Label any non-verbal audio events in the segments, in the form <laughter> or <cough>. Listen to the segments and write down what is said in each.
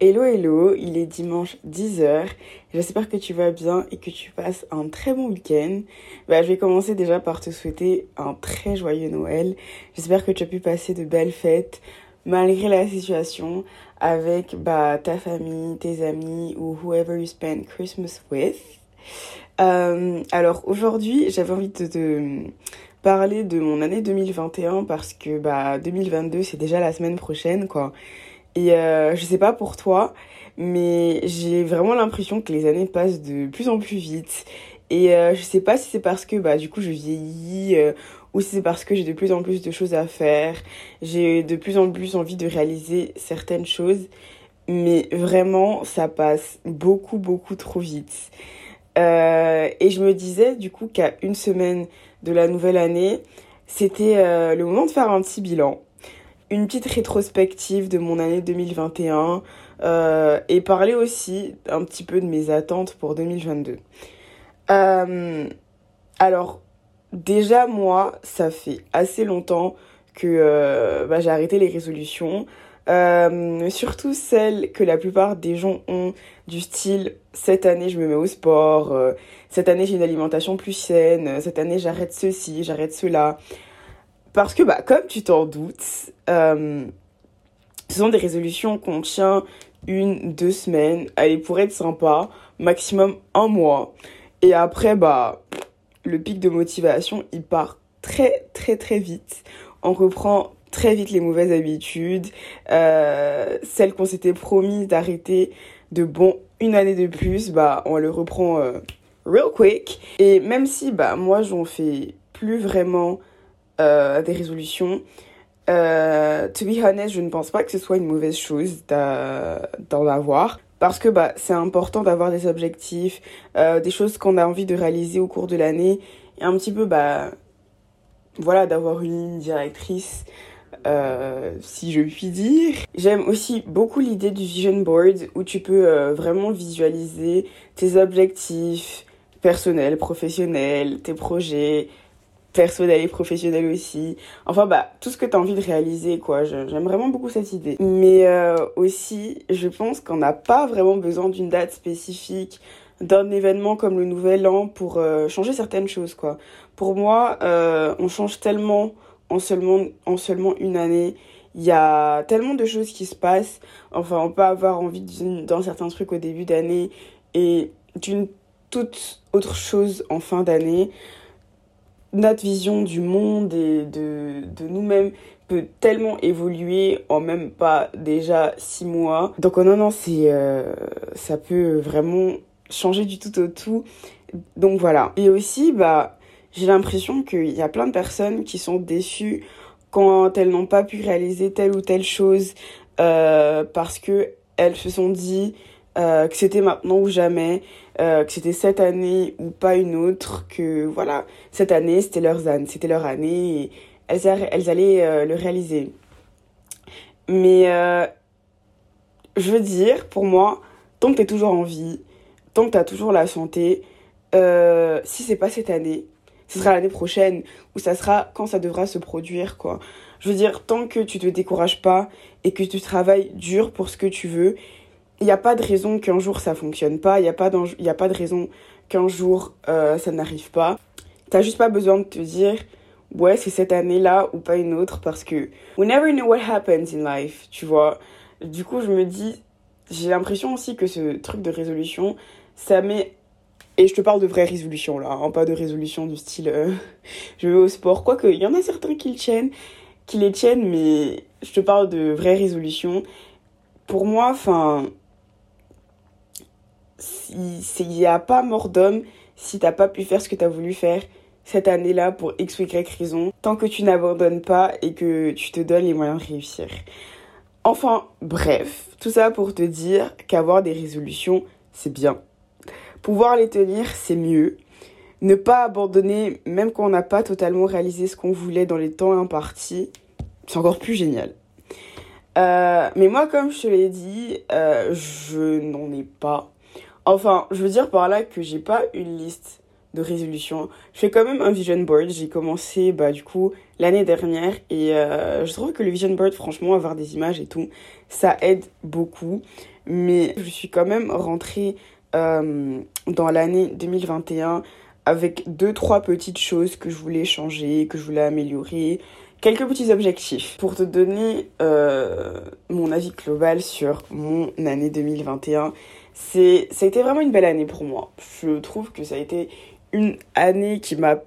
Hello hello, il est dimanche 10h. J'espère que tu vas bien et que tu passes un très bon week-end. Bah, je vais commencer déjà par te souhaiter un très joyeux Noël. J'espère que tu as pu passer de belles fêtes malgré la situation avec bah, ta famille, tes amis ou whoever you spend Christmas with. Euh, alors aujourd'hui, j'avais envie de te parler de mon année 2021 parce que bah 2022 c'est déjà la semaine prochaine quoi. Et euh, je sais pas pour toi, mais j'ai vraiment l'impression que les années passent de plus en plus vite. Et euh, je sais pas si c'est parce que bah du coup je vieillis euh, ou si c'est parce que j'ai de plus en plus de choses à faire. J'ai de plus en plus envie de réaliser certaines choses, mais vraiment ça passe beaucoup beaucoup trop vite. Euh, et je me disais du coup qu'à une semaine de la nouvelle année, c'était euh, le moment de faire un petit bilan une petite rétrospective de mon année 2021 euh, et parler aussi un petit peu de mes attentes pour 2022. Euh, alors, déjà, moi, ça fait assez longtemps que euh, bah, j'ai arrêté les résolutions. Surtout celles que la plupart des gens ont du style cette année je me mets au sport, cette année j'ai une alimentation plus saine, cette année j'arrête ceci, j'arrête cela. Parce que, bah, comme tu t'en doutes, euh, ce sont des résolutions qu'on tient une, deux semaines. Allez, pour être sympa, maximum un mois. Et après, bah, le pic de motivation, il part très, très, très vite. On reprend très vite les mauvaises habitudes, euh, celles qu'on s'était promis d'arrêter de bon une année de plus, bah, on le reprend euh, real quick. Et même si, bah, moi, j'en fais plus vraiment euh, des résolutions. Euh, to be honest, je ne pense pas que ce soit une mauvaise chose d'en avoir. Parce que bah, c'est important d'avoir des objectifs, euh, des choses qu'on a envie de réaliser au cours de l'année. Et un petit peu, bah, voilà, d'avoir une ligne directrice, si je puis dire. J'aime aussi beaucoup l'idée du vision board où tu peux vraiment visualiser tes objectifs personnels, professionnels, tes projets, personnel et professionnel aussi. Enfin, bah, tout ce que tu as envie de réaliser, quoi. J'aime vraiment beaucoup cette idée. Mais euh, aussi, je pense qu'on n'a pas vraiment besoin d'une date spécifique, d'un événement comme le Nouvel An pour euh, changer certaines choses, quoi. Pour moi, euh, on change tellement en seulement, en seulement une année. Il y a tellement de choses qui se passent. Enfin, on peut avoir envie d'un certain truc au début d'année et d'une toute autre chose en fin d'année notre vision du monde et de, nous-mêmes peut tellement évoluer en même pas déjà six mois. Donc oh non, non, c'est, euh, ça peut vraiment changer du tout au tout. Donc voilà. Et aussi, bah, j'ai l'impression qu'il y a plein de personnes qui sont déçues quand elles n'ont pas pu réaliser telle ou telle chose euh, parce que elles se sont dit euh, que c'était maintenant ou jamais, euh, que c'était cette année ou pas une autre, que voilà, cette année c'était leur, c'était leur année et elles, elles allaient euh, le réaliser. Mais euh, je veux dire, pour moi, tant que tu es toujours en vie, tant que tu as toujours la santé, si c'est pas cette année, ce sera l'année prochaine ou ça sera quand ça devra se produire, quoi. Je veux dire, tant que tu te décourages pas et que tu travailles dur pour ce que tu veux il n'y a pas de raison qu'un jour ça fonctionne pas, il n'y a, pas a pas de raison qu'un jour euh, ça n'arrive pas. T'as juste pas besoin de te dire, ouais, c'est cette année-là ou pas une autre parce que we never know what happens in life, tu vois. Du coup, je me dis, j'ai l'impression aussi que ce truc de résolution, ça met. Et je te parle de vraies résolutions là, hein, pas de résolutions du style euh, <laughs> je vais au sport. Quoique, il y en a certains qui tiennent, qui les tiennent, mais je te parle de vraies résolutions. Pour moi, enfin, il n'y a pas mort d'homme si t'as pas pu faire ce que tu as voulu faire cette année-là pour X ou Y raison, tant que tu n'abandonnes pas et que tu te donnes les moyens de réussir. Enfin, bref, tout ça pour te dire qu'avoir des résolutions, c'est bien. Pouvoir les tenir, c'est mieux. Ne pas abandonner, même quand on n'a pas totalement réalisé ce qu'on voulait dans les temps impartis, c'est encore plus génial. Euh, mais moi, comme je te l'ai dit, euh, je n'en ai pas. Enfin, je veux dire par là que j'ai pas une liste de résolutions. Je fais quand même un vision board. J'ai commencé, bah, du coup, l'année dernière. Et euh, je trouve que le vision board, franchement, avoir des images et tout, ça aide beaucoup. mais je suis quand même rentrée euh, dans l'année 2021 avec deux, trois petites choses que je voulais changer, que je voulais améliorer, quelques petits objectifs. Pour te donner euh, mon avis global sur mon année 2021, c'est, ça a été vraiment une belle année pour moi. Je trouve que ça a été une année qui m'a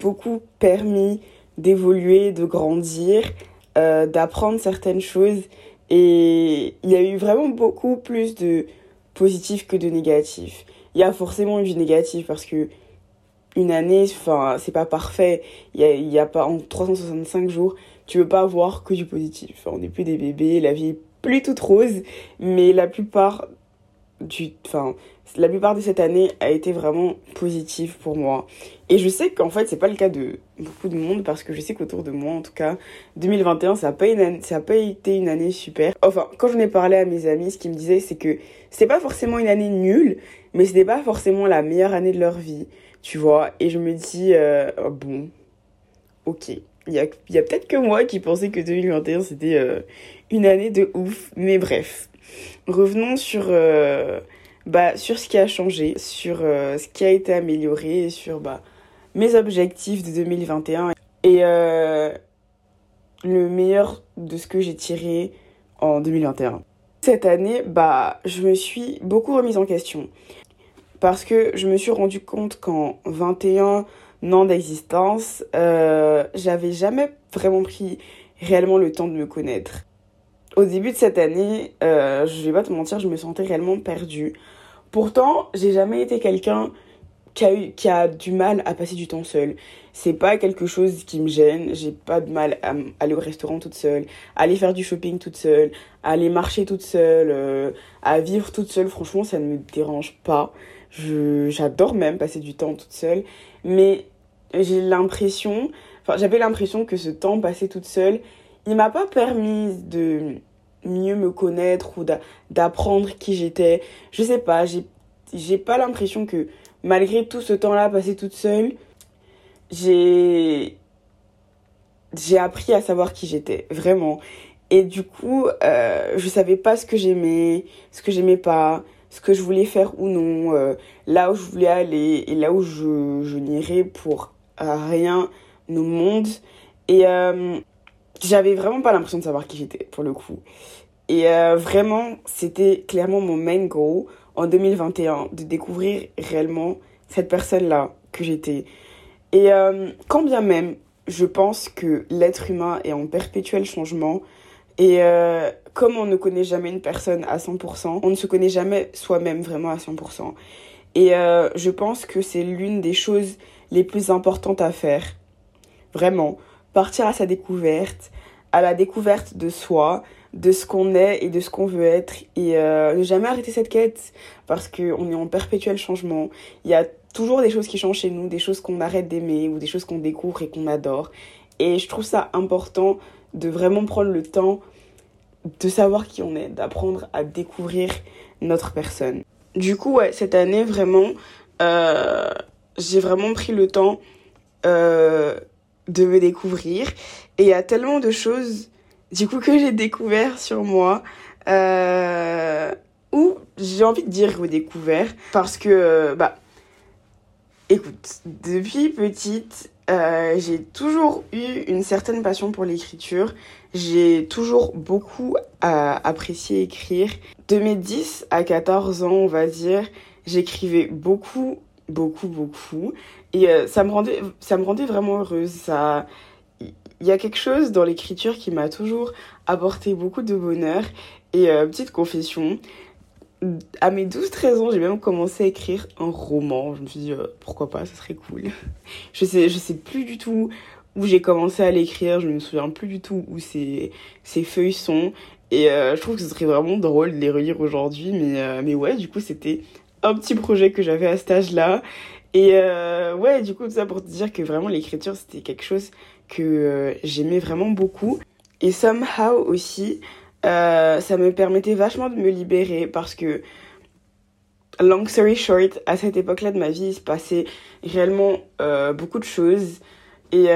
beaucoup permis d'évoluer, de grandir, euh, d'apprendre certaines choses. Et il y a eu vraiment beaucoup plus de positifs que de négatifs. Il y a forcément eu du négatif parce que une année, enfin, c'est pas parfait. Il y a, pas, en 365 jours, tu veux pas voir que du positif. on n'est plus des bébés, la vie est plus toute rose, mais la plupart la plupart de cette année a été vraiment positive pour moi. Et je sais qu'en fait, c'est pas le cas de beaucoup de monde parce que je sais qu'autour de moi, en tout cas, 2021, ça a pas, une été une année super. Enfin, quand j'en ai parlé à mes amis, ce qu'ils me disaient, c'est que c'était pas forcément une année nulle, mais c'était pas forcément la meilleure année de leur vie, tu vois. Et je me dis, euh, oh, bon, ok. Il y a, y a peut-être que moi qui pensais que 2021 c'était euh, une année de ouf, mais bref. Revenons sur, euh, bah, sur ce qui a changé, sur euh, ce qui a été amélioré, sur bah, mes objectifs de 2021 et euh, le meilleur de ce que j'ai tiré en 2021. Cette année, bah, je me suis beaucoup remise en question. Parce que je me suis rendu compte qu'en 21 ans d'existence, j'avais jamais vraiment pris réellement le temps de me connaître au début de cette année, euh, je vais pas te mentir, je me sentais réellement perdue. Pourtant, j'ai jamais été quelqu'un qui a, eu, qui a du mal à passer du temps seul. C'est pas quelque chose qui me gêne. J'ai pas de mal à aller au restaurant toute seule, à aller faire du shopping toute seule, à aller marcher toute seule, euh, à vivre toute seule. Franchement, ça ne me dérange pas. J'adore même passer du temps toute seule. Mais j'ai l'impression, enfin, j'avais l'impression que ce temps passé toute seule, il m'a pas permis de mieux me connaître ou d'apprendre qui j'étais. Je sais pas, j'ai pas l'impression que malgré tout ce temps-là passé toute seule, j'ai j'ai appris à savoir qui j'étais, vraiment. Et du coup, euh, je savais pas ce que j'aimais, ce que j'aimais pas, ce que je voulais faire ou non, euh, là où je voulais aller et là où je, je n'irais pour rien au monde. Et euh, j'avais vraiment pas l'impression de savoir qui j'étais pour le coup. Et euh, vraiment, c'était clairement mon main goal en 2021 de découvrir réellement cette personne-là que j'étais. Et euh, quand bien même, je pense que l'être humain est en perpétuel changement. Et euh, comme on ne connaît jamais une personne à 100%, on ne se connaît jamais soi-même vraiment à 100%. Et je pense que c'est l'une des choses les plus importantes à faire. Vraiment partir à sa découverte, à la découverte de soi, de ce qu'on est et de ce qu'on veut être et euh, ne jamais arrêter cette quête parce qu'on est en perpétuel changement. Il y a toujours des choses qui changent chez nous, des choses qu'on arrête d'aimer ou des choses qu'on découvre et qu'on adore. Et je trouve ça important de vraiment prendre le temps de savoir qui on est, d'apprendre à découvrir notre personne. Du coup, ouais, cette année, vraiment, euh, j'ai vraiment pris le temps euh, de me découvrir. Et il y a tellement de choses, du coup, que j'ai découvert sur moi. Euh, ou j'ai envie de dire redécouvert. Parce que, bah, écoute, depuis petite, euh, j'ai toujours eu une certaine passion pour l'écriture. J'ai toujours beaucoup euh, apprécié écrire. De mes 10 à 14 ans, on va dire, j'écrivais beaucoup beaucoup, beaucoup. Et euh, ça, me rendait, ça me rendait vraiment heureuse. Ça... Il y a quelque chose dans l'écriture qui m'a toujours apporté beaucoup de bonheur. Et euh, petite confession, à mes 12-13 ans, j'ai même commencé à écrire un roman. Je me suis dit, euh, pourquoi pas, ça serait cool. <laughs> je sais, je sais plus du tout où j'ai commencé à l'écrire, je me souviens plus du tout où ces, ces feuilles sont. Et je trouve que ce serait vraiment drôle de les relire aujourd'hui. Mais, mais ouais, du coup, c'était un petit projet que j'avais à cet âge-là. Et euh, ouais, du coup, tout ça pour te dire que vraiment l'écriture, c'était quelque chose que euh, j'aimais vraiment beaucoup. Et somehow aussi, euh, ça me permettait vachement de me libérer parce que, long story short, à cette époque-là de ma vie, il se passait réellement beaucoup de choses. Et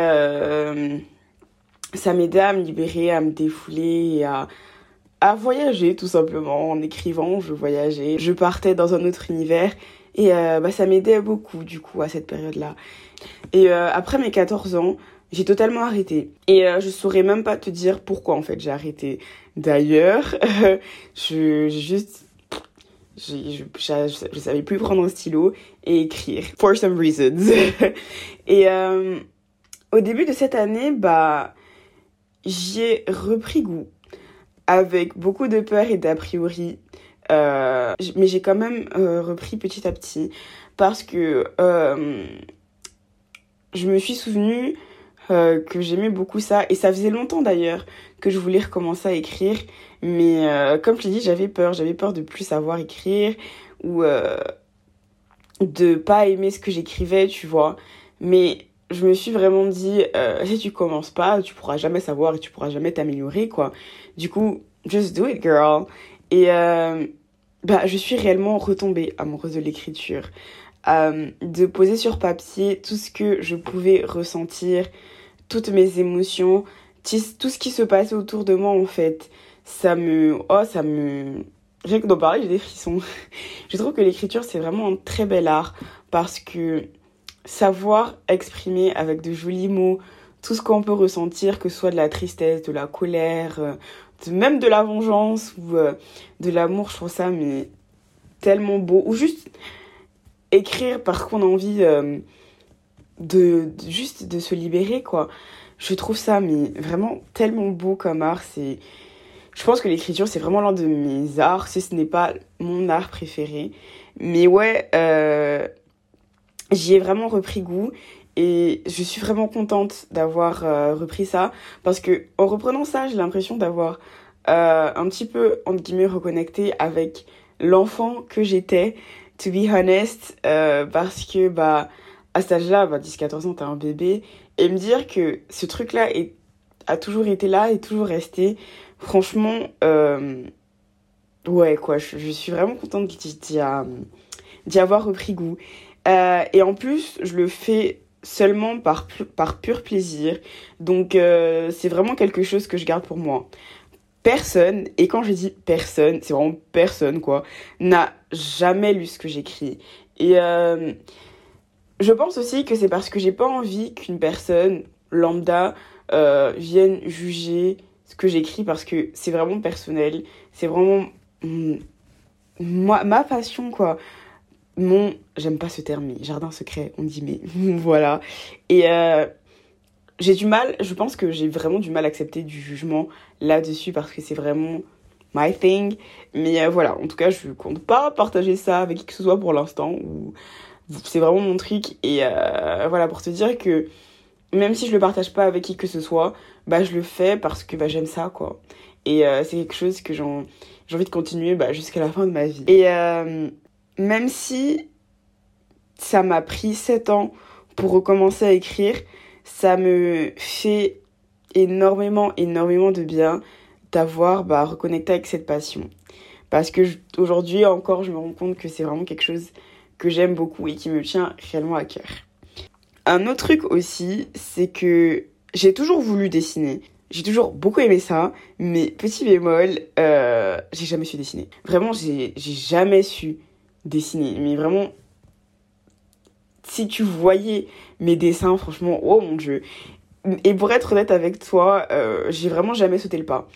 ça m'aidait à me libérer, à me défouler à à voyager tout simplement. En écrivant, je voyageais, je partais dans un autre univers et euh, bah, ça m'aidait beaucoup du coup à cette période-là. Et euh, après mes 14 ans, j'ai totalement arrêté. Et euh, je saurais même pas te dire pourquoi en fait j'ai arrêté. D'ailleurs, <laughs> je juste je, je, je, savais plus prendre un stylo et écrire for some reasons. <laughs> et euh, au début de cette année, bah j'y ai repris goût avec beaucoup de peur et d'a priori. Euh, mais j'ai quand même euh, repris petit à petit parce que euh, je me suis souvenu euh, que j'aimais beaucoup ça et ça faisait longtemps d'ailleurs que je voulais recommencer à écrire mais euh, comme je t'ai dit j'avais peur j'avais peur de plus savoir écrire ou de pas aimer ce que j'écrivais tu vois mais je me suis vraiment dit, si tu commences pas, tu pourras jamais savoir et tu pourras jamais t'améliorer, quoi. Du coup, just do it, girl. Et euh, bah, je suis réellement retombée amoureuse de l'écriture. Euh, de poser sur papier tout ce que je pouvais ressentir, toutes mes émotions, tout ce qui se passait autour de moi, en fait. Ça me... Oh, ça me... Rien que d'en parler, j'ai des frissons. <laughs> je trouve que l'écriture, c'est vraiment un très bel art parce que savoir exprimer avec de jolis mots tout ce qu'on peut ressentir, que ce soit de la tristesse, de la colère, euh, même de la vengeance ou euh, de l'amour, je trouve ça mais tellement beau. Ou juste écrire parce qu'on a envie euh, de, juste de se libérer, quoi. Je trouve ça mais vraiment tellement beau comme art. C'est, je pense que l'écriture c'est vraiment l'un de mes arts, si ce n'est pas mon art préféré. Mais ouais, j'y ai vraiment repris goût et je suis vraiment contente d'avoir euh, repris ça parce que en reprenant ça, j'ai l'impression d'avoir euh, un petit peu entre guillemets reconnecté avec l'enfant que j'étais, to be honest, euh, parce que bah à cet âge-là, bah, 10-14 ans, t'as un bébé et me dire que ce truc-là est, a toujours été là et toujours resté, franchement, ouais quoi, je, suis vraiment contente d'y avoir repris goût. Et en plus, je le fais seulement par, par pur plaisir. Donc, euh, c'est vraiment quelque chose que je garde pour moi. Personne, et quand je dis personne, c'est vraiment personne, quoi, n'a jamais lu ce que j'écris. Et euh, je pense aussi que c'est parce que j'ai pas envie qu'une personne lambda vienne juger ce que j'écris parce que c'est vraiment personnel. C'est vraiment mm, moi, ma passion, quoi mon, j'aime pas ce terme, mais jardin secret, on dit mais <laughs> voilà. Et euh, j'ai du mal, je pense que j'ai vraiment du mal à accepter du jugement là-dessus parce que c'est vraiment my thing. Mais euh, voilà, en tout cas, je compte pas partager ça avec qui que ce soit pour l'instant. Ou c'est vraiment mon truc. Et euh, voilà, pour te dire que même si je le partage pas avec qui que ce soit, bah je le fais parce que bah, j'aime ça, quoi. Et c'est quelque chose que j'ai envie de continuer bah, jusqu'à la fin de ma vie. Et même si ça m'a pris 7 ans pour recommencer à écrire, ça me fait énormément, énormément de bien d'avoir bah, reconnecté avec cette passion. Parce que aujourd'hui encore, je me rends compte que c'est vraiment quelque chose que j'aime beaucoup et qui me tient réellement à cœur. Un autre truc aussi, c'est que j'ai toujours voulu dessiner. J'ai toujours beaucoup aimé ça, mais petit bémol, euh, j'ai jamais su dessiner. Vraiment, j'ai jamais su dessiner. Mais vraiment, si tu voyais mes dessins, franchement, oh mon dieu. Et pour être honnête avec toi, euh, j'ai vraiment jamais sauté le pas.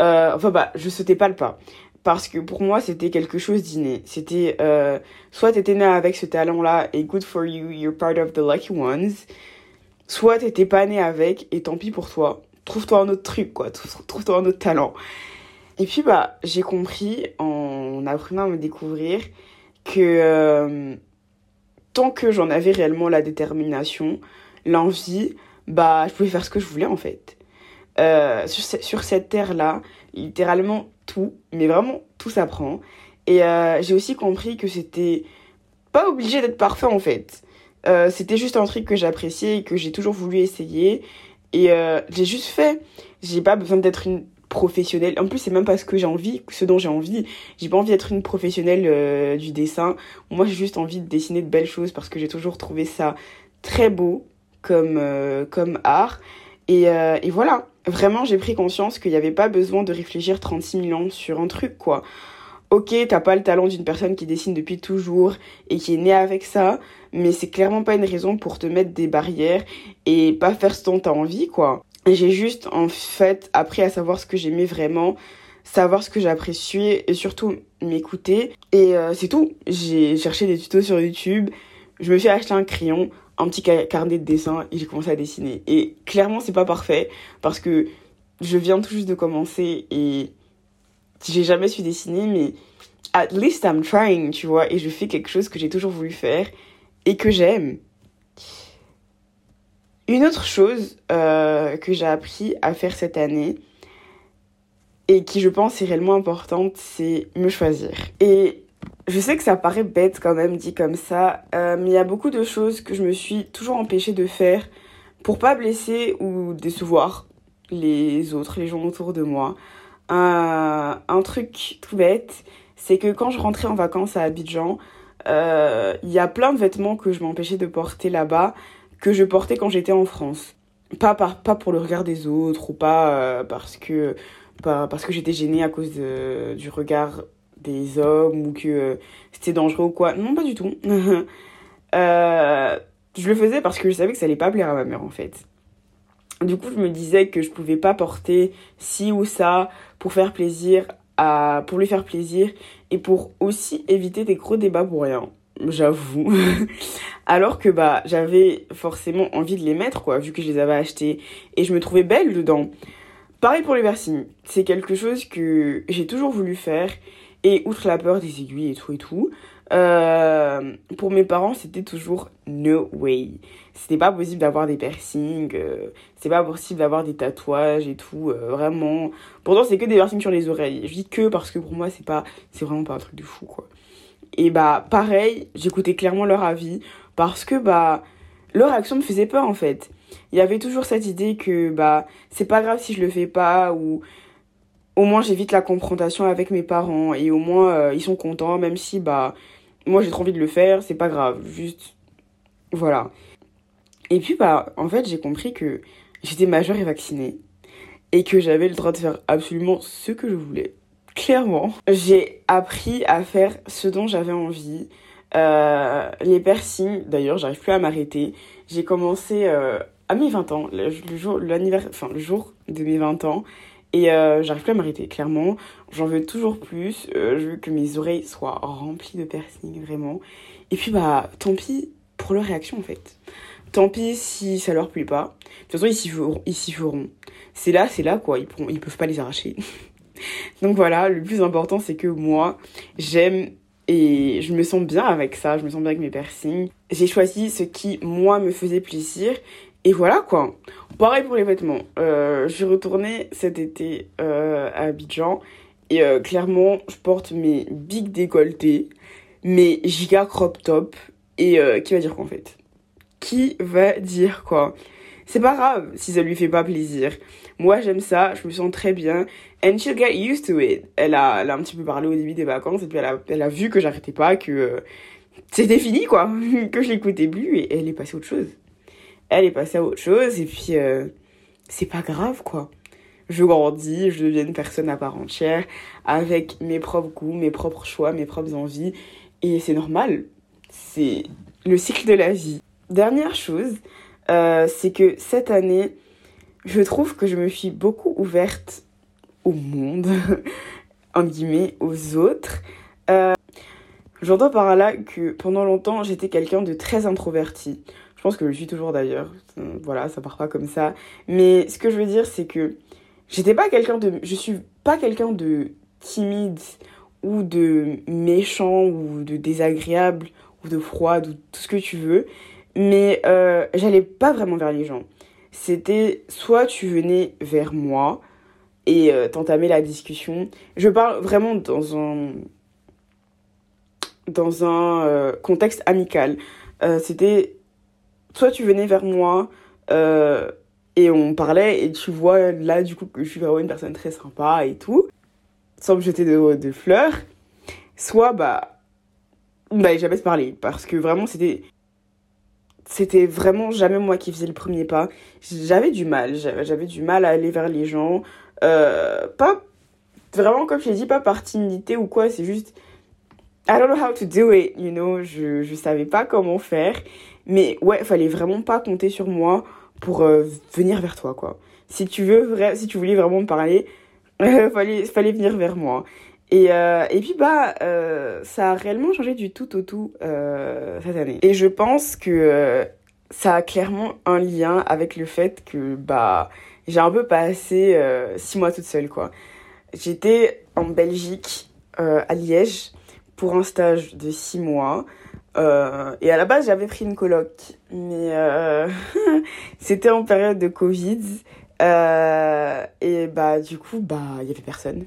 Euh, enfin bah, je sautais pas le pas. Parce que pour moi, c'était quelque chose d'inné. C'était euh, soit t'étais né avec ce talent-là et good for you, you're part of the lucky ones. Soit t'étais pas né avec et tant pis pour toi. Trouve-toi un autre truc, quoi. Trouve-toi un autre talent. Et puis bah, j'ai compris en apprenant à me découvrir que euh, tant que j'en avais réellement la détermination, l'envie, bah, je pouvais faire ce que je voulais en fait. Euh, sur, cette terre-là, littéralement tout, mais vraiment tout s'apprend. Et euh, j'ai aussi compris que c'était pas obligé d'être parfait en fait. c'était juste un truc que j'appréciais et que j'ai toujours voulu essayer. Et j'ai juste fait. J'ai pas besoin d'être une professionnelle. En plus, c'est même pas ce que j'ai envie, ce dont j'ai envie. J'ai pas envie d'être une professionnelle euh, du dessin. Moi, j'ai juste envie de dessiner de belles choses parce que j'ai toujours trouvé ça très beau comme, euh, comme art. Et, euh, et voilà, vraiment, j'ai pris conscience qu'il n'y avait pas besoin de réfléchir 36 000 ans sur un truc, quoi. Ok, t'as pas le talent d'une personne qui dessine depuis toujours et qui est née avec ça, mais c'est clairement pas une raison pour te mettre des barrières et pas faire ce dont t'as envie, quoi. J'ai juste, en fait, appris à savoir ce que j'aimais vraiment, savoir ce que j'appréciais et surtout m'écouter. Et euh, c'est tout. J'ai cherché des tutos sur YouTube, je me suis acheté un crayon, un petit carnet de dessin et j'ai commencé à dessiner. Et clairement, c'est pas parfait parce que je viens tout juste de commencer et j'ai jamais su dessiner, mais at least I'm trying, tu vois, et je fais quelque chose que j'ai toujours voulu faire et que j'aime. Une autre chose euh, que j'ai appris à faire cette année et qui je pense est réellement importante, c'est me choisir. Et je sais que ça paraît bête quand même dit comme ça, euh, mais il y a beaucoup de choses que je me suis toujours empêchée de faire pour pas blesser ou décevoir les autres, les gens autour de moi. Un, un truc tout bête, c'est que quand je rentrais en vacances à Abidjan, euh, il y a plein de vêtements que je m'empêchais de porter là-bas que je portais quand j'étais en France. Pas, par, pas pour le regard des autres ou pas euh, parce que, pas, parce que j'étais gênée à cause de, du regard des hommes ou que euh, c'était dangereux ou quoi. Non, pas du tout. <laughs> euh, je le faisais parce que je savais que ça allait pas plaire à ma mère en fait. Du coup, je me disais que je pouvais pas porter ci ou ça pour faire plaisir à, pour lui faire plaisir et pour aussi éviter des gros débats pour rien. J'avoue. <laughs> Alors que bah j'avais forcément envie de les mettre quoi, vu que je les avais achetés et je me trouvais belle dedans. Pareil pour les piercings, c'est quelque chose que j'ai toujours voulu faire et outre la peur des aiguilles et tout et tout, euh, pour mes parents, c'était toujours no way. C'était pas possible d'avoir des piercings, euh, c'était pas possible d'avoir des tatouages et tout, euh, vraiment. Pourtant, c'est que des piercings sur les oreilles. Je dis que parce que pour moi, c'est pas, c'est vraiment pas un truc de fou, quoi. Et bah, pareil, j'écoutais clairement leur avis parce que bah, leur action me faisait peur en fait. Il y avait toujours cette idée que bah, c'est pas grave si je le fais pas ou au moins j'évite la confrontation avec mes parents et au moins euh, ils sont contents même si bah moi j'ai trop envie de le faire c'est pas grave juste voilà et puis bah en fait j'ai compris que j'étais majeure et vaccinée et que j'avais le droit de faire absolument ce que je voulais clairement j'ai appris à faire ce dont j'avais envie euh, les piercings d'ailleurs j'arrive plus à m'arrêter j'ai commencé euh, à mes 20 ans le, jour l'anniversaire enfin le jour de mes 20 ans et euh, j'arrive plus à m'arrêter, clairement. J'en veux toujours plus. Je veux que mes oreilles soient remplies de piercings, vraiment. Et puis, bah, tant pis pour leur réaction, en fait. Tant pis si ça leur plaît pas. De toute façon, ils s'y feront. C'est là, c'est là, quoi. Ils, pourront, ils peuvent pas les arracher. <laughs> Donc voilà, le plus important, c'est que moi, j'aime et je me sens bien avec ça. Je me sens bien avec mes piercings. J'ai choisi ce qui, moi, me faisait plaisir. Et voilà, quoi. Pareil pour les vêtements. Euh, je suis retournée cet été euh, à Abidjan et euh, clairement, je porte mes big décolletés, mes giga crop top et qui va dire quoi en fait? Qui va dire quoi? C'est pas grave si ça lui fait pas plaisir. Moi, j'aime ça, je me sens très bien. And she'll get used to it. Elle a, elle a un petit peu parlé au début des vacances et puis elle a, vu que j'arrêtais pas, que euh, c'était fini quoi, <laughs> que je l'écoutais plus et elle est passée à autre chose elle est passée à autre chose et puis euh, c'est pas grave quoi. Je grandis, je deviens une personne à part entière avec mes propres goûts, mes propres choix, mes propres envies et c'est normal. C'est le cycle de la vie. Dernière chose, euh, c'est que cette année, je trouve que je me suis beaucoup ouverte au monde, <laughs> en guillemets, aux autres. Euh, J'entends par là que pendant longtemps, j'étais quelqu'un de très introverti. Je pense que je suis toujours d'ailleurs. Voilà, ça part pas comme ça. Mais ce que je veux dire, c'est que j'étais pas quelqu'un de. Je suis pas quelqu'un de timide ou de méchant ou de désagréable ou de froid ou tout ce que tu veux. Mais euh, j'allais pas vraiment vers les gens. C'était soit tu venais vers moi et euh, t'entamais la discussion. Je parle vraiment dans un dans un euh, contexte amical. Euh, c'était soit tu venais vers moi et on parlait et tu vois là du coup que je suis vraiment une personne très sympa et tout, sans me jeter de, de fleurs, soit bah, bah jamais se parler parce que vraiment c'était c'était vraiment jamais moi qui faisais le premier pas. J'avais du mal, j'avais du mal à aller vers les gens. Euh, pas vraiment, comme je l'ai dit, pas par timidité ou quoi, c'est juste. I don't know how to do it, you know. Je, je savais pas comment faire. Mais ouais, fallait vraiment pas compter sur moi pour euh, venir vers toi, quoi. Si tu veux, si tu voulais vraiment me parler, <laughs> fallait, fallait venir vers moi. Et, euh, et puis bah euh, ça a réellement changé du tout au tout euh, cette année. Et je pense que ça a clairement un lien avec le fait que bah j'ai un peu passé six mois toute seule quoi. J'étais en Belgique à Liège pour un stage de six mois. et à la base j'avais pris une coloc, mais <laughs> c'était en période de Covid. et bah du coup bah il y avait personne.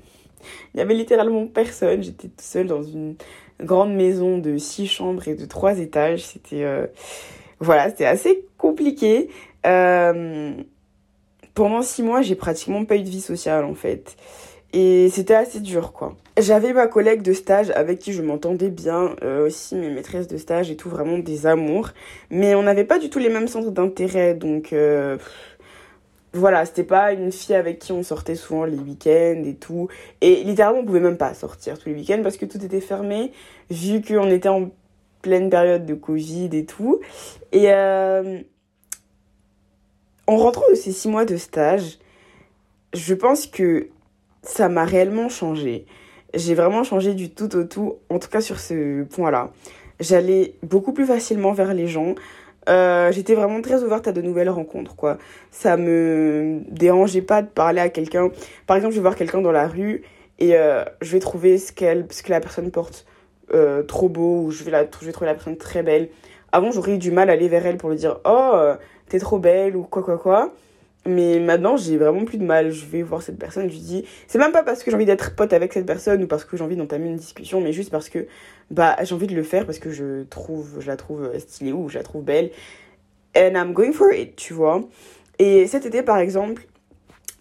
Il y avait littéralement personne. J'étais toute seule dans une grande maison de six chambres et de trois étages. C'était euh, voilà, c'était assez compliqué. Euh, pendant six mois, j'ai pratiquement pas eu de vie sociale en fait. Et c'était assez dur quoi. J'avais ma collègue de stage avec qui je m'entendais bien, euh, aussi mes maîtresses de stage et tout, vraiment des amours. Mais on n'avait pas du tout les mêmes centres d'intérêt, donc voilà, c'était pas une fille avec qui on sortait souvent les week-ends et tout. Et littéralement, on pouvait même pas sortir tous les week-ends parce que tout était fermé, vu qu'on était en pleine période de Covid et tout. Et euh, en rentrant de ces six mois de stage, je pense que ça m'a réellement changé. J'ai vraiment changé du tout au tout, en tout cas sur ce point-là. J'allais beaucoup plus facilement vers les gens. Euh, j'étais vraiment très ouverte à de nouvelles rencontres, quoi. Ça me dérangeait pas de parler à quelqu'un. Par exemple, je vais voir quelqu'un dans la rue et euh, je vais trouver ce, qu'elle, ce que la personne porte euh, trop beau ou je vais, la, je vais trouver la personne très belle. Avant, j'aurais eu du mal à aller vers elle pour lui dire « Oh, t'es trop belle » ou quoi, quoi, quoi. Mais maintenant, j'ai vraiment plus de mal. Je vais voir cette personne, je lui dis. C'est même pas parce que j'ai envie d'être pote avec cette personne ou parce que j'ai envie d'entamer une discussion, mais juste parce que bah, j'ai envie de le faire parce que je, trouve, je la trouve stylée ou je la trouve belle. And I'm going for it, tu vois. Et cet été, par exemple,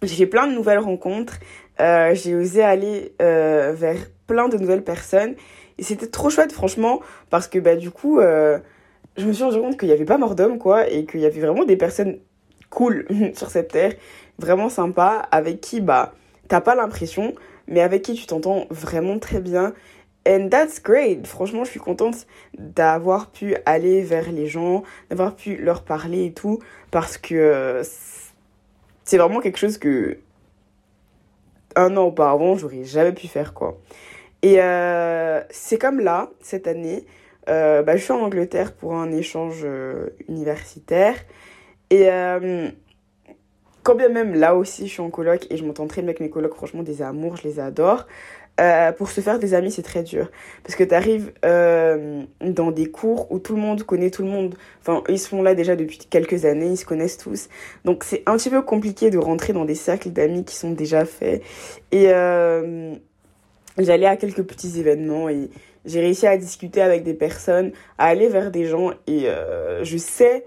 j'ai fait plein de nouvelles rencontres. Euh, j'ai osé aller euh, vers plein de nouvelles personnes. Et c'était trop chouette, franchement, parce que bah, du coup, euh, je me suis rendu compte qu'il n'y avait pas mort d'homme, quoi, et qu'il y avait vraiment des personnes cool <laughs> sur cette terre, vraiment sympa, avec qui bah t'as pas l'impression, mais avec qui tu t'entends vraiment très bien. And that's great. Franchement, je suis contente d'avoir pu aller vers les gens, d'avoir pu leur parler et tout, parce que c'est vraiment quelque chose que un an auparavant, j'aurais jamais pu faire, quoi. Et euh, c'est comme là, cette année, euh, bah, je suis en Angleterre pour un échange euh, universitaire. Et euh, quand bien même là aussi je suis en coloc et je m'entends très bien avec mes colocs, franchement des amours, je les adore. Euh, pour se faire des amis, c'est très dur. Parce que tu arrives euh, dans des cours où tout le monde connaît tout le monde. Enfin, ils sont là déjà depuis quelques années, ils se connaissent tous. Donc, c'est un petit peu compliqué de rentrer dans des cercles d'amis qui sont déjà faits. Et euh, j'allais à quelques petits événements et j'ai réussi à discuter avec des personnes, à aller vers des gens. Et je sais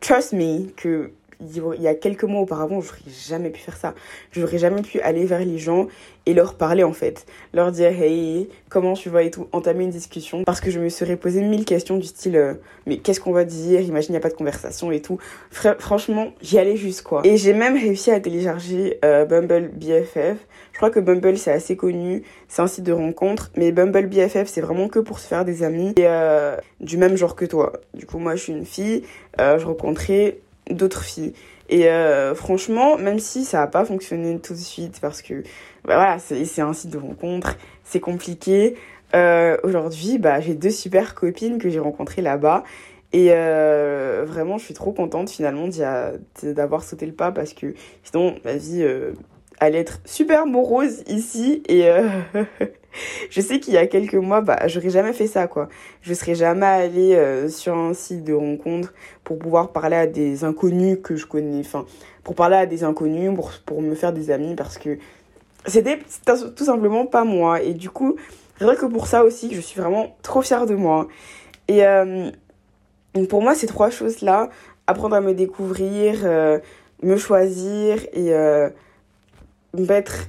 trust me, que il y a quelques mois auparavant, je n'aurais jamais pu faire ça. Je n'aurais jamais pu aller vers les gens et leur parler en fait. Leur dire hey, comment tu vas et tout, entamer une discussion. Parce que je me serais posé mille questions du style euh, mais qu'est-ce qu'on va dire? Imagine, il n'y a pas de conversation et tout. franchement, j'y allais juste quoi. Et j'ai même réussi à télécharger euh, Bumble BFF. Je crois que Bumble c'est assez connu, c'est un site de rencontre. Mais Bumble BFF c'est vraiment que pour se faire des amis et, euh, du même genre que toi. Du coup, moi je suis une fille, je rencontrais d'autres filles. Et euh, franchement, même si ça n'a pas fonctionné tout de suite, parce que bah voilà, c'est un site de rencontre, c'est compliqué. Euh, Aujourd'hui, bah, j'ai deux super copines que j'ai rencontrées là-bas. Et euh, vraiment, je suis trop contente finalement d'avoir sauté le pas parce que sinon, ma vie allait être super morose ici. Et <laughs> <laughs> je sais qu'il y a quelques mois, bah, j'aurais jamais fait ça, quoi. Je serais jamais allée euh, sur un site de rencontre pour pouvoir parler à des inconnus que je connais, enfin, pour parler à des inconnus, pour, me faire des amis, parce que c'était tout simplement pas moi. Et du coup, vrai que pour ça aussi, je suis vraiment trop fière de moi. Et euh, pour moi, ces trois choses-là, apprendre à me découvrir, euh, me choisir et m'être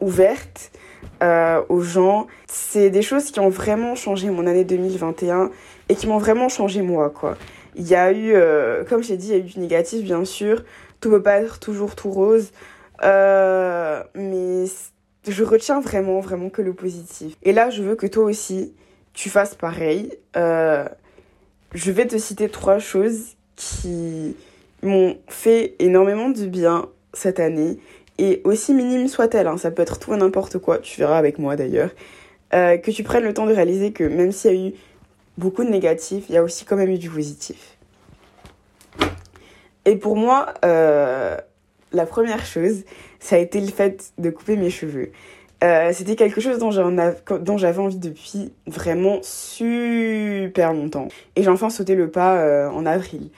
ouverte, euh, aux gens. C'est des choses qui ont vraiment changé mon année 2021 et qui m'ont vraiment changé moi, quoi. Il y a eu, euh, comme je t'ai dit, il y a eu du négatif, bien sûr. Tout peut pas être toujours tout rose. Euh, mais je retiens vraiment, vraiment que le positif. Et là, je veux que toi aussi, tu fasses pareil. Euh, je vais te citer trois choses qui m'ont fait énormément de bien cette année. Et aussi minime soit-elle, hein, ça peut être tout et n'importe quoi, tu verras avec moi d'ailleurs. Euh, que tu prennes le temps de réaliser que même s'il y a eu beaucoup de négatifs, il y a aussi quand même eu du positif. Et pour moi, euh, la première chose, ça a été le fait de couper mes cheveux. Euh, c'était quelque chose dont j'avais envie depuis vraiment super longtemps. Et j'ai enfin sauté le pas en avril.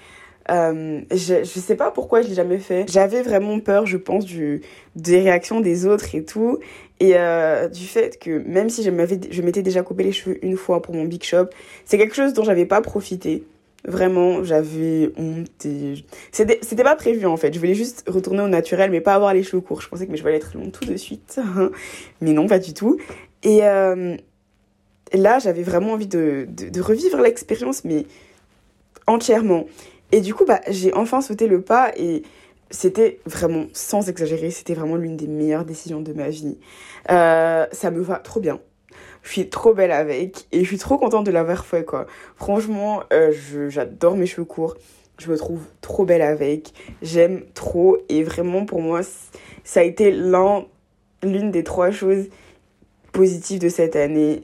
Euh, je, sais pas pourquoi je l'ai jamais fait. J'avais vraiment peur, je pense, des réactions des autres et tout. Et euh, du fait que même si je m'étais déjà coupé les cheveux une fois pour mon big shop, c'est quelque chose dont j'avais pas profité. Vraiment, j'avais honte. C'était pas prévu en fait. Je voulais juste retourner au naturel, mais pas avoir les cheveux courts. Je pensais que mes cheveux allaient être longs tout de suite. <laughs> mais non, pas du tout. Et euh, là, j'avais vraiment envie de revivre l'expérience, mais entièrement. Et du coup, bah, j'ai enfin sauté le pas et c'était vraiment, sans exagérer, c'était vraiment l'une des meilleures décisions de ma vie. Euh, ça me va trop bien. Je suis trop belle avec et je suis trop contente de l'avoir fait, quoi. Franchement, euh, j'adore mes cheveux courts. Je me trouve trop belle avec. J'aime trop et vraiment, pour moi, ça a été l'une des trois choses positives de cette année.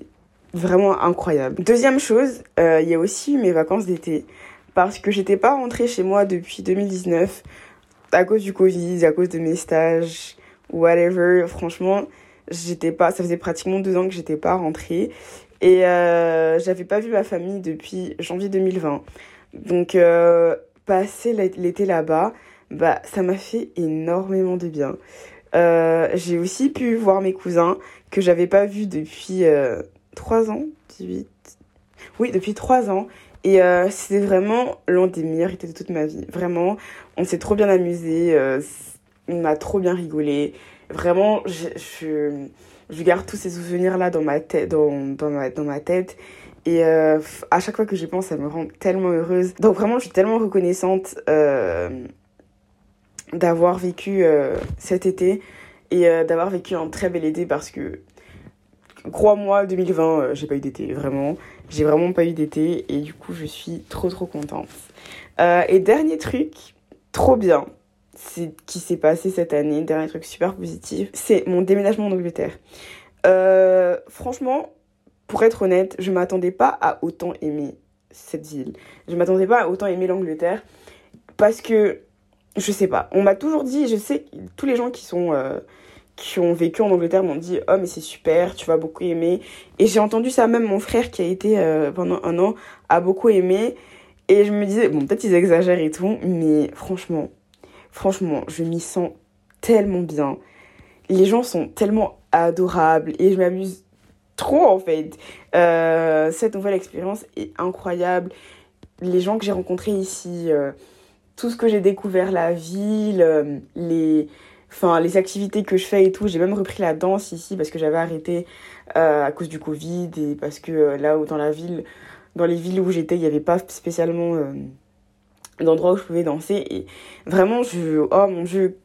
Vraiment incroyable. Deuxième chose, euh, il y a aussi mes vacances d'été parce que j'étais pas rentrée chez moi depuis 2019 à cause du Covid, à cause de mes stages, whatever. Franchement, j'étais pas, ça faisait pratiquement deux ans que j'étais pas rentrée et euh, j'avais pas vu ma famille depuis janvier 2020. Donc euh, passer l'été là-bas, bah ça m'a fait énormément de bien. Euh, j'ai aussi pu voir mes cousins que j'avais pas vus depuis euh, trois ans, 18. Oui, depuis trois ans. Et euh, c'était vraiment l'un des meilleurs étés de toute ma vie. Vraiment, on s'est trop bien amusé, euh, on a trop bien rigolé. Vraiment, je, je, je garde tous ces souvenirs-là dans ma tête. Dans, dans, ma, dans ma tête. Et euh, à chaque fois que j'y pense, ça me rend tellement heureuse. Donc vraiment, je suis tellement reconnaissante d'avoir vécu cet été et d'avoir vécu un très bel été parce que, crois-moi, 2020, j'ai pas eu d'été, vraiment. J'ai vraiment pas eu d'été et du coup, je suis trop trop contente. Euh, et dernier truc, trop bien, c'est qui s'est passé cette année, dernier truc super positif, c'est mon déménagement en Angleterre. Euh, franchement, pour être honnête, je m'attendais pas à autant aimer cette ville. Je m'attendais pas à autant aimer l'Angleterre parce que je sais pas, on m'a toujours dit, je sais tous les gens qui sont euh, qui ont vécu en Angleterre m'ont dit oh mais c'est super tu vas beaucoup aimer. Et j'ai entendu ça même mon frère qui a été euh, pendant un an a beaucoup aimé. Et je me disais bon peut-être ils exagèrent et tout mais franchement franchement je m'y sens tellement bien. Les gens sont tellement adorables et je m'amuse trop en fait. Euh, cette nouvelle expérience est incroyable. Les gens que j'ai rencontrés ici euh, tout ce que j'ai découvert la ville les enfin les activités que je fais et tout j'ai même repris la danse ici parce que j'avais arrêté euh, à cause du covid et parce que euh, là où dans la ville dans les villes où j'étais il n'y avait pas spécialement euh, d'endroits où je pouvais danser et vraiment je oh mon dieu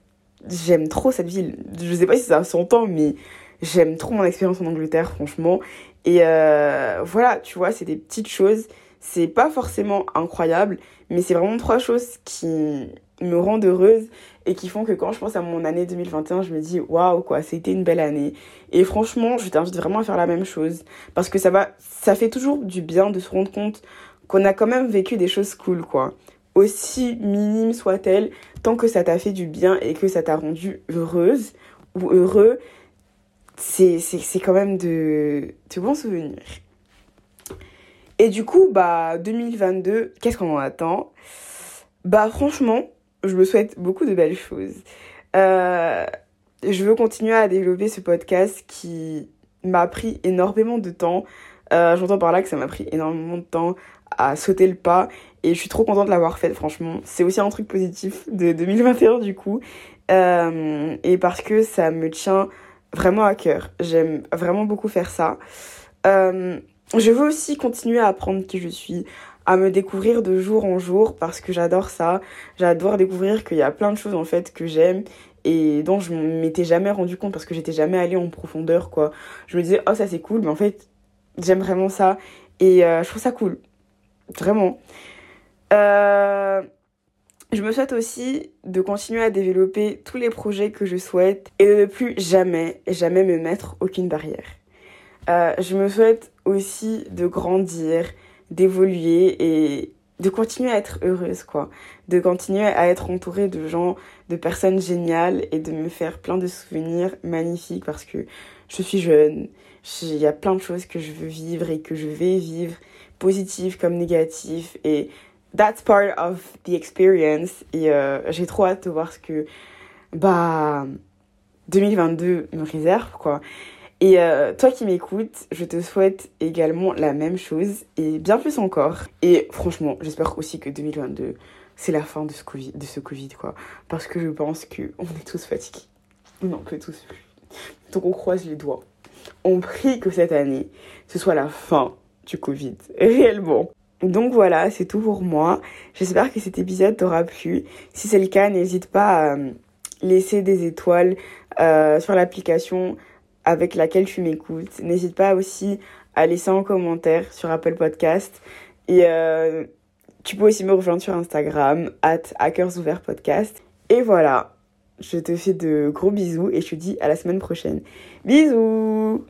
j'aime trop cette ville. Je sais pas si ça s'entend mais j'aime trop mon expérience en Angleterre franchement. Et euh, voilà tu vois c'est des petites choses. C'est pas forcément incroyable mais c'est vraiment trois choses qui me rendent heureuse et qui font que quand je pense à mon année 2021, je me dis waouh quoi, c'était une belle année. Et franchement, je t'invite vraiment à faire la même chose parce que ça va ça fait toujours du bien de se rendre compte qu'on a quand même vécu des choses cool quoi. Aussi minime soit-elle, tant que ça t'a fait du bien et que ça t'a rendu heureuse ou heureux, c'est quand même de de bons souvenirs. Et du coup, bah 2022, qu'est-ce qu'on en attend? Bah franchement, je me souhaite beaucoup de belles choses. Euh, je veux continuer à développer ce podcast qui m'a pris énormément de temps. Euh, J'entends par là que ça m'a pris énormément de temps à sauter le pas et je suis trop contente de l'avoir fait franchement. C'est aussi un truc positif de 2021 du coup euh, et parce que ça me tient vraiment à cœur. J'aime vraiment beaucoup faire ça. Je veux aussi continuer à apprendre qui je suis, à me découvrir de jour en jour parce que j'adore ça. J'adore découvrir qu'il y a plein de choses en fait que j'aime et dont je m'étais jamais rendu compte parce que j'étais jamais allée en profondeur quoi. Je me disais oh ça c'est cool mais en fait j'aime vraiment ça et euh, je trouve ça cool. Vraiment. Euh, je me souhaite aussi de continuer à développer tous les projets que je souhaite et de ne plus jamais, jamais me mettre aucune barrière. Euh, je me souhaite aussi de grandir, d'évoluer et de continuer à être heureuse, quoi. De continuer à être entourée de gens, de personnes géniales et de me faire plein de souvenirs magnifiques parce que je suis jeune. Il y a plein de choses que je veux vivre et que je vais vivre, positives comme négatives. Et that's part of the experience. Et euh, j'ai trop hâte de voir ce que, bah, 2022 me réserve, quoi. Et euh, toi qui m'écoutes, je te souhaite également la même chose et bien plus encore. Et franchement, j'espère aussi que 2022, c'est la fin de ce Covid, de ce COVID quoi. Parce que je pense qu'on est tous fatigués. On n'en peut tous plus. Donc on croise les doigts. On prie que cette année, ce soit la fin du Covid, <laughs> réellement. Donc voilà, c'est tout pour moi. J'espère que cet épisode t'aura plu. Si c'est le cas, n'hésite pas à laisser des étoiles euh, sur l'application avec laquelle tu m'écoutes. N'hésite pas aussi à laisser un commentaire sur Apple Podcast. Et euh, tu peux aussi me rejoindre sur Instagram, at. Et voilà, je te fais de gros bisous et je te dis à la semaine prochaine. Bisous